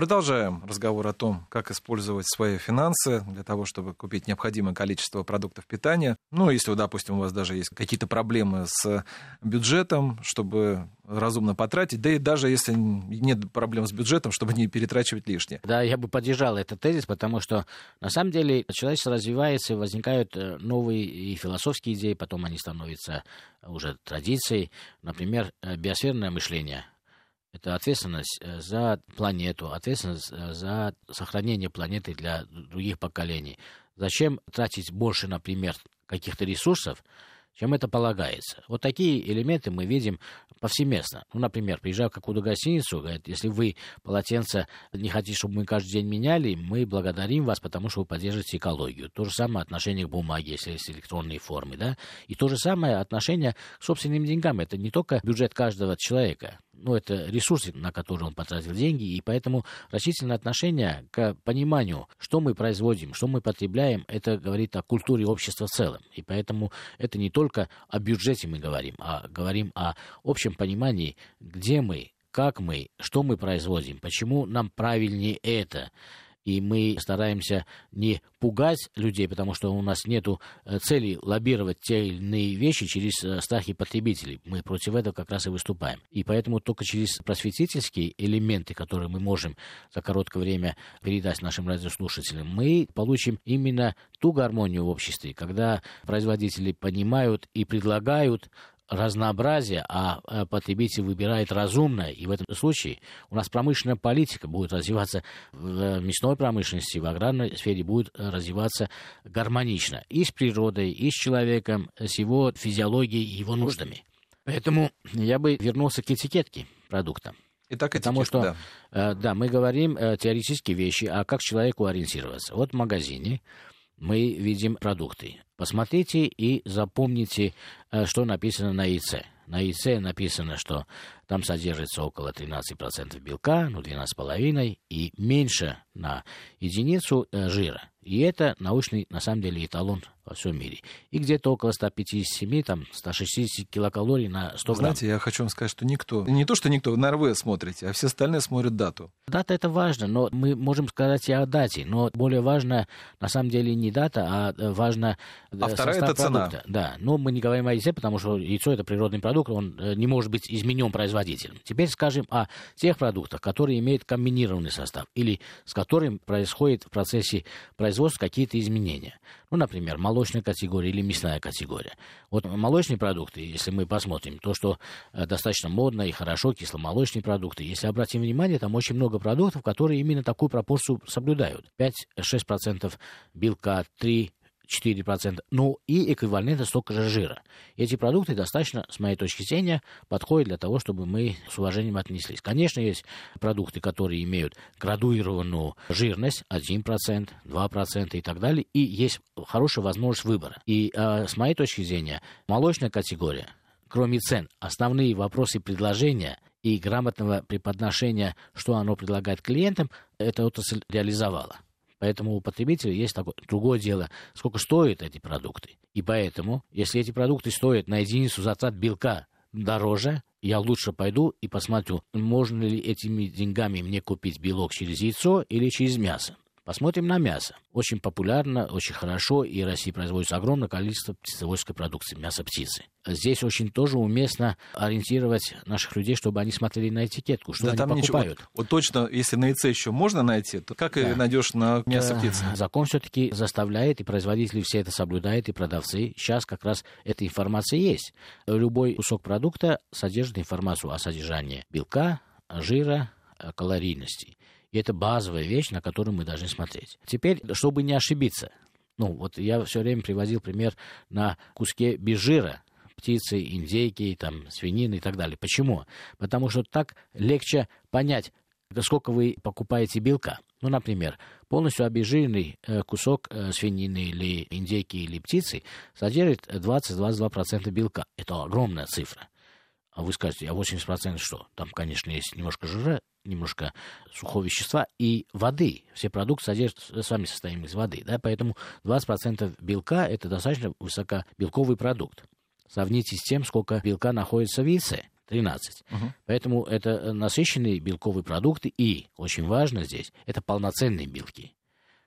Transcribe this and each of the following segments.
Продолжаем разговор о том, как использовать свои финансы для того, чтобы купить необходимое количество продуктов питания. Ну, если, допустим, у вас даже есть какие-то проблемы с бюджетом, чтобы разумно потратить, да и даже если нет проблем с бюджетом, чтобы не перетрачивать лишнее. Да, я бы поддержал этот тезис, потому что на самом деле человечество развивается, возникают э, новые и философские идеи, потом они становятся уже традицией. Например, э, биосферное мышление – это ответственность э, за планету, ответственность э, за сохранение планеты для других поколений. Зачем тратить больше, например, каких-то ресурсов, чем это полагается. Вот такие элементы мы видим повсеместно. Ну, например, приезжаю в какую-то гостиницу, говорят, если вы полотенце не хотите, чтобы мы каждый день меняли, мы благодарим вас, потому что вы поддерживаете экологию. То же самое отношение к бумаге, если есть электронные формы, да, и то же самое отношение к собственным деньгам. Это не только бюджет каждого человека, ну, это ресурсы, на которые он потратил деньги, и поэтому рачительное отношение к пониманию, что мы производим, что мы потребляем, это говорит о культуре общества в целом. И поэтому это не только о бюджете мы говорим, а говорим о общем понимании, где мы, как мы, что мы производим, почему нам правильнее это и мы стараемся не пугать людей, потому что у нас нет э, цели лоббировать те или иные вещи через э, страхи потребителей. Мы против этого как раз и выступаем. И поэтому только через просветительские элементы, которые мы можем за короткое время передать нашим радиослушателям, мы получим именно ту гармонию в обществе, когда производители понимают и предлагают разнообразие, а э, потребитель выбирает разумное. И в этом случае у нас промышленная политика будет развиваться в э, мясной промышленности, в аграрной сфере будет э, развиваться гармонично и с природой, и с человеком, с его физиологией и его нуждами. Поэтому я бы вернулся к этикетке продукта. Итак, Потому что, да. да, мы говорим теоретические вещи, а как человеку ориентироваться? Вот в магазине мы видим продукты. Посмотрите и запомните, э, что написано на яйце. На яйце написано, что там содержится около 13% белка, ну 12,5%, и меньше на единицу э, жира. И это научный, на самом деле, эталон во всем мире. И где-то около 157, там, 160 килокалорий на 100 грамм. Знаете, я хочу вам сказать, что никто, не то, что никто, на РВ смотрите, а все остальные смотрят дату. Дата это важно, но мы можем сказать и о дате, но более важно, на самом деле, не дата, а э, важно э, А вторая это продукта. цена. Да, но мы не говорим о яйце, потому что яйцо это природный продукт, он э, не может быть изменен производителем. Теперь скажем о тех продуктах, которые имеют комбинированный состав, или с которым происходит в процессе производства какие-то изменения. Ну, например, молочная категория или мясная категория. Вот молочные продукты, если мы посмотрим, то, что э, достаточно модно и хорошо, кисломолочные продукты, если обратим внимание, там очень много продуктов, которые именно такую пропорцию соблюдают. 5-6% белка, 3 4%, ну и эквивалентно столько же жира. Эти продукты достаточно, с моей точки зрения, подходят для того, чтобы мы с уважением отнеслись. Конечно, есть продукты, которые имеют градуированную жирность 1%, 2% и так далее, и есть хорошая возможность выбора. И э, с моей точки зрения, молочная категория, кроме цен, основные вопросы предложения и грамотного преподношения, что оно предлагает клиентам, эта отрасль реализовала. Поэтому у потребителя есть такое. Другое дело, сколько стоят эти продукты. И поэтому, если эти продукты стоят на единицу затрат белка дороже, я лучше пойду и посмотрю, можно ли этими деньгами мне купить белок через яйцо или через мясо. Посмотрим на мясо. Очень популярно, очень хорошо, и в России производится огромное количество птицеводческой продукции, мяса птицы. Здесь очень тоже уместно ориентировать наших людей, чтобы они смотрели на этикетку, что да, они там покупают. Ничего, вот, вот точно, если на яйце еще можно найти, то как да. найдешь на мясо птицы? Закон все-таки заставляет, и производители все это соблюдают, и продавцы. Сейчас как раз эта информация есть. Любой кусок продукта содержит информацию о содержании белка, жира, калорийности. И это базовая вещь, на которую мы должны смотреть. Теперь, чтобы не ошибиться, ну, вот я все время приводил пример на куске без жира, птицы, индейки, там, свинины и так далее. Почему? Потому что так легче понять, сколько вы покупаете белка. Ну, например, полностью обезжиренный э, кусок э, свинины или индейки или птицы содержит 20-22% белка. Это огромная цифра. А вы скажете, а 80% что? Там, конечно, есть немножко жира, немножко сухого вещества и воды. Все продукты содержат, с вами состоим из воды, да, поэтому 20% белка – это достаточно высокобелковый продукт. сравните с тем, сколько белка находится в яйце. 13. Угу. Поэтому это насыщенные белковые продукты и, очень важно здесь, это полноценные белки,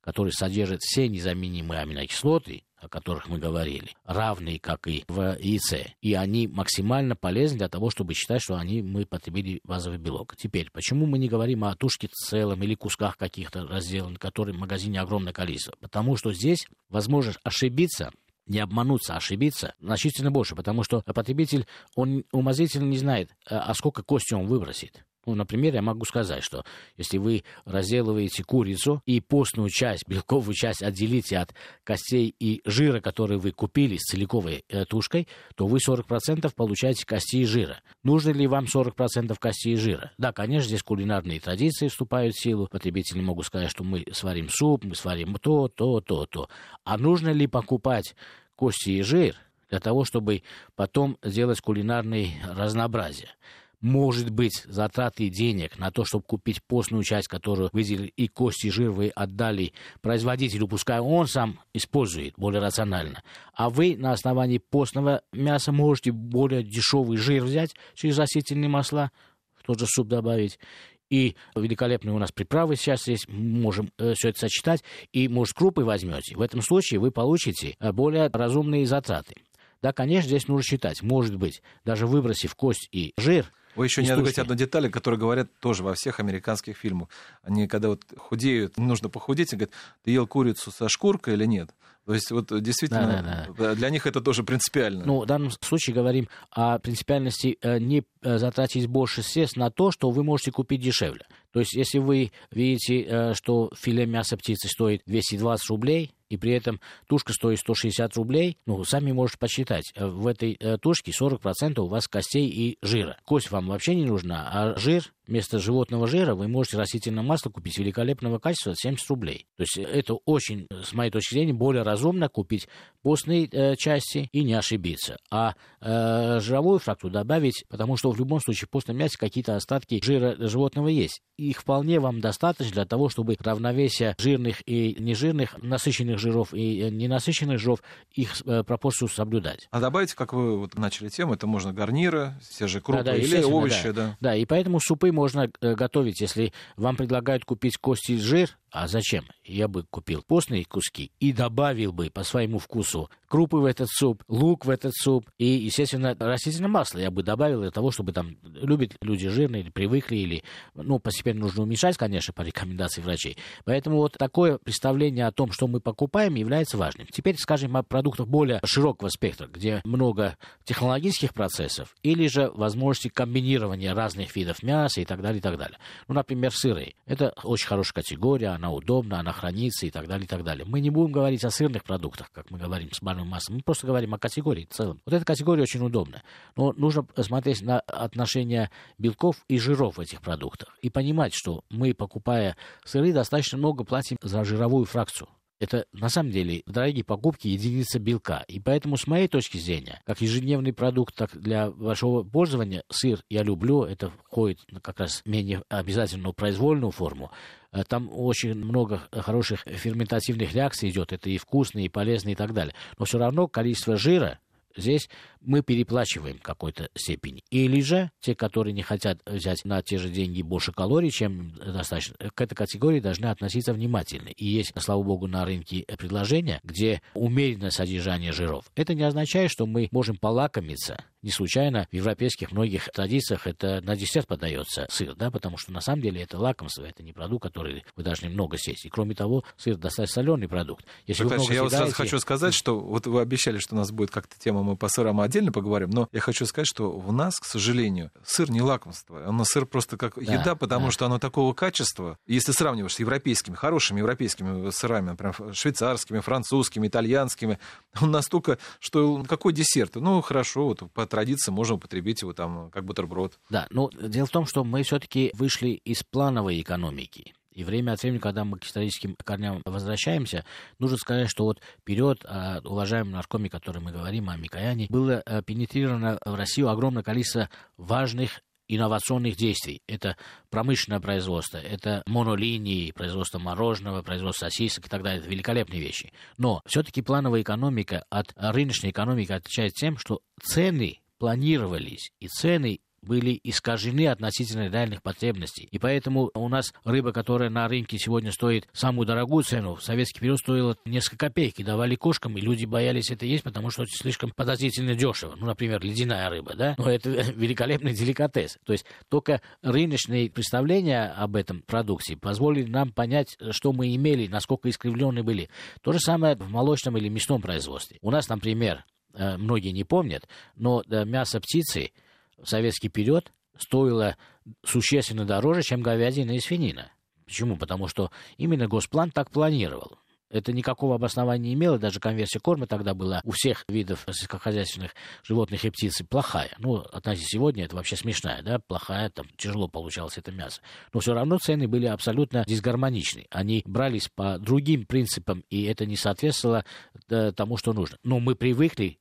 которые содержат все незаменимые аминокислоты, о которых мы говорили, равные, как и в яйце. И они максимально полезны для того, чтобы считать, что они, мы потребили базовый белок. Теперь, почему мы не говорим о тушке целом или кусках каких-то разделанных, которые в магазине огромное количество? Потому что здесь возможность ошибиться не обмануться, а ошибиться значительно больше, потому что потребитель, он умозрительно не знает, а, а сколько кости он выбросит. Ну, например, я могу сказать, что если вы разделываете курицу и постную часть, белковую часть отделите от костей и жира, которые вы купили с целиковой э, тушкой, то вы 40% получаете кости и жира. Нужно ли вам 40% кости и жира? Да, конечно, здесь кулинарные традиции вступают в силу. Потребители могут сказать, что мы сварим суп, мы сварим то, то, то, то. А нужно ли покупать кости и жир для того, чтобы потом сделать кулинарное разнообразие? Может быть, затраты денег на то, чтобы купить постную часть, которую выделили и кости, жир вы отдали производителю, пускай он сам использует более рационально. А вы на основании постного мяса можете более дешевый жир взять через растительные масла, в тот же суп добавить, и великолепные у нас приправы сейчас есть, можем э, все это сочетать, и, может, крупы возьмете. В этом случае вы получите э, более разумные затраты. Да, конечно, здесь нужно считать. Может быть, даже выбросив кость и жир – вы еще не говорите одну деталь, которую говорят тоже во всех американских фильмах. Они, когда вот худеют, нужно похудеть, и говорят, ты ел курицу со шкуркой или нет? То есть вот действительно да, да, да. для них это тоже принципиально. Ну, в данном случае говорим о принципиальности э, не э, затратить больше средств на то, что вы можете купить дешевле. То есть если вы видите, э, что филе мяса птицы стоит 220 рублей, и при этом тушка стоит 160 рублей, ну, сами можете посчитать. В этой тушке 40% у вас костей и жира. Кость вам вообще не нужна, а жир вместо животного жира вы можете растительное масло купить великолепного качества 70 рублей. То есть это очень, с моей точки зрения, более разумно купить постные э, части и не ошибиться. А э, жировую фракцию добавить, потому что в любом случае в постном мясе какие-то остатки жира животного есть. Их вполне вам достаточно для того, чтобы равновесие жирных и нежирных, насыщенных жиров и ненасыщенных жиров, их э, пропорцию соблюдать. А добавить, как вы вот начали тему, это можно гарниры, те же крупы да, да, или овощи. Да. да, и поэтому супы можно э, готовить, если вам предлагают купить кости и жир, а зачем? Я бы купил постные куски и добавил бы по своему вкусу крупы в этот суп, лук в этот суп и, естественно, растительное масло я бы добавил для того, чтобы там любят люди жирные или привыкли, или, ну, постепенно нужно уменьшать, конечно, по рекомендации врачей. Поэтому вот такое представление о том, что мы покупаем, является важным. Теперь скажем о продуктах более широкого спектра, где много технологических процессов или же возможности комбинирования разных видов мяса и так далее, и так далее. Ну, например, сыры. Это очень хорошая категория, она удобна, она хранится и так далее, и так далее. Мы не будем говорить о сырных продуктах, как мы говорим с самым массам. Мы просто говорим о категории в целом. Вот эта категория очень удобна. Но нужно смотреть на отношение белков и жиров в этих продуктах и понимать, что мы, покупая сыры, достаточно много платим за жировую фракцию. Это на самом деле дорогие покупки единица белка. И поэтому, с моей точки зрения, как ежедневный продукт, так для вашего пользования, сыр я люблю, это входит как раз менее обязательную произвольную форму. Э, там очень много хороших ферментативных реакций идет, это и вкусные, и полезные, и так далее. Но все равно количество жира здесь мы переплачиваем в какой-то степени. Или же те, которые не хотят взять на те же деньги больше калорий, чем достаточно, к этой категории должны относиться внимательно. И есть, слава богу, на рынке предложения, где умеренное содержание жиров. Это не означает, что мы можем полакомиться не случайно в европейских многих традициях это на десерт подается сыр, да, потому что на самом деле это лакомство, это не продукт, который вы должны много съесть. И кроме того, сыр достаточно соленый продукт. Если вы много я съедаете... вот сразу хочу сказать, что вот вы обещали, что у нас будет как-то тема, мы по сырам отдельно поговорим, но я хочу сказать, что у нас, к сожалению, сыр не лакомство, оно сыр просто как да, еда, потому да. что оно такого качества, если сравниваешь с европейскими, хорошими европейскими сырами, например, швейцарскими, французскими, итальянскими, он настолько, что какой десерт? Ну, хорошо, вот по традиции можно употребить его там как бутерброд. Да, но дело в том, что мы все-таки вышли из плановой экономики. И время от времени, когда мы к историческим корням возвращаемся, нужно сказать, что вот вперед, а, уважаемый наркоме, который мы говорим о Микояне, было а, пенетрировано в Россию огромное количество важных инновационных действий. Это промышленное производство, это монолинии, производство мороженого, производство сосисок и так далее. Это великолепные вещи. Но все-таки плановая экономика от рыночной экономики отличается тем, что цены планировались, и цены были искажены относительно реальных потребностей. И поэтому у нас рыба, которая на рынке сегодня стоит самую дорогую цену, в советский период стоила несколько копеек, и давали кошкам, и люди боялись это есть, потому что это слишком подозрительно дешево. Ну, например, ледяная рыба, да? Но это великолепный деликатес. То есть только рыночные представления об этом продукции позволили нам понять, что мы имели, насколько искривлены были. То же самое в молочном или мясном производстве. У нас, например, э, многие не помнят, но э, мясо птицы в советский период стоило существенно дороже, чем говядина и свинина. Почему? Потому что именно Госплан так планировал. Это никакого обоснования не имело, даже конверсия корма тогда была у всех видов сельскохозяйственных животных и птиц плохая. Ну, относительно сегодня это вообще смешная, да, плохая, там тяжело получалось это мясо. Но все равно цены были абсолютно дисгармоничны. Они брались по другим принципам, и это не соответствовало э, тому, что нужно. Но мы привыкли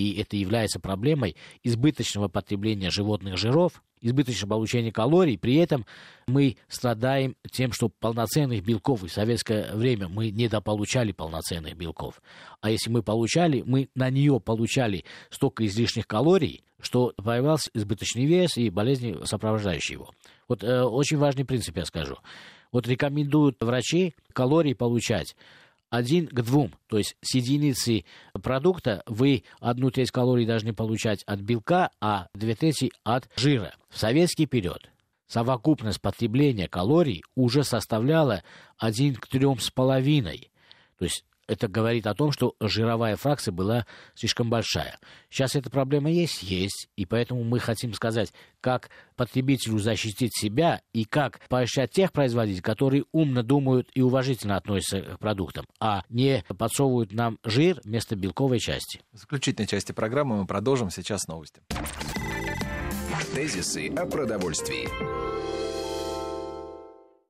и это является проблемой избыточного потребления животных жиров, избыточного получения калорий, при этом мы страдаем тем, что полноценных белков в советское время мы недополучали полноценных белков. А если мы получали, мы на нее получали столько излишних калорий, что появился избыточный вес и болезни, сопровождающие его. Вот э, очень важный принцип я скажу. Вот рекомендуют врачи калории получать один к двум. То есть с единицы продукта вы одну треть калорий должны получать от белка, а две трети от жира. В советский период совокупность потребления калорий уже составляла один к трем с половиной. То есть это говорит о том, что жировая фракция была слишком большая. Сейчас эта проблема есть? Есть. И поэтому мы хотим сказать, как потребителю защитить себя и как поощрять тех производителей, которые умно думают и уважительно относятся к продуктам, а не подсовывают нам жир вместо белковой части. В заключительной части программы мы продолжим сейчас новости. Тезисы о продовольствии.